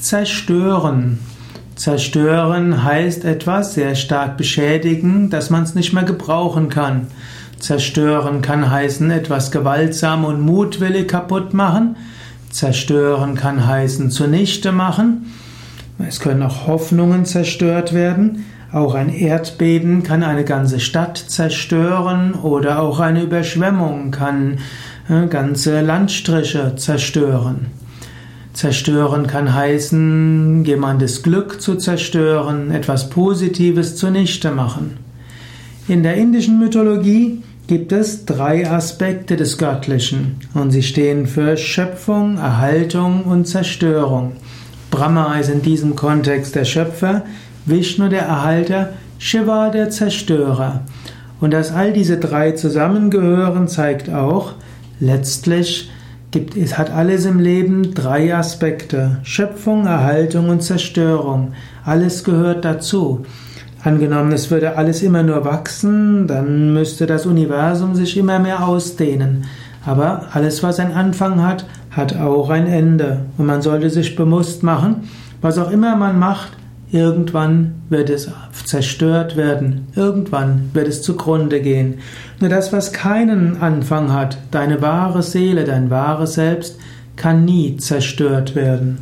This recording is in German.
Zerstören. Zerstören heißt etwas sehr stark beschädigen, dass man es nicht mehr gebrauchen kann. Zerstören kann heißen etwas gewaltsam und mutwillig kaputt machen. Zerstören kann heißen zunichte machen. Es können auch Hoffnungen zerstört werden. Auch ein Erdbeben kann eine ganze Stadt zerstören oder auch eine Überschwemmung kann äh, ganze Landstriche zerstören. Zerstören kann heißen, jemandes Glück zu zerstören, etwas Positives zunichte machen. In der indischen Mythologie gibt es drei Aspekte des Göttlichen und sie stehen für Schöpfung, Erhaltung und Zerstörung. Brahma ist in diesem Kontext der Schöpfer, Vishnu der Erhalter, Shiva der Zerstörer. Und dass all diese drei zusammengehören, zeigt auch, letztlich gibt, es hat alles im Leben drei Aspekte. Schöpfung, Erhaltung und Zerstörung. Alles gehört dazu. Angenommen, es würde alles immer nur wachsen, dann müsste das Universum sich immer mehr ausdehnen. Aber alles, was einen Anfang hat, hat auch ein Ende. Und man sollte sich bewusst machen, was auch immer man macht, Irgendwann wird es zerstört werden. Irgendwann wird es zugrunde gehen. Nur das, was keinen Anfang hat, deine wahre Seele, dein wahres Selbst, kann nie zerstört werden.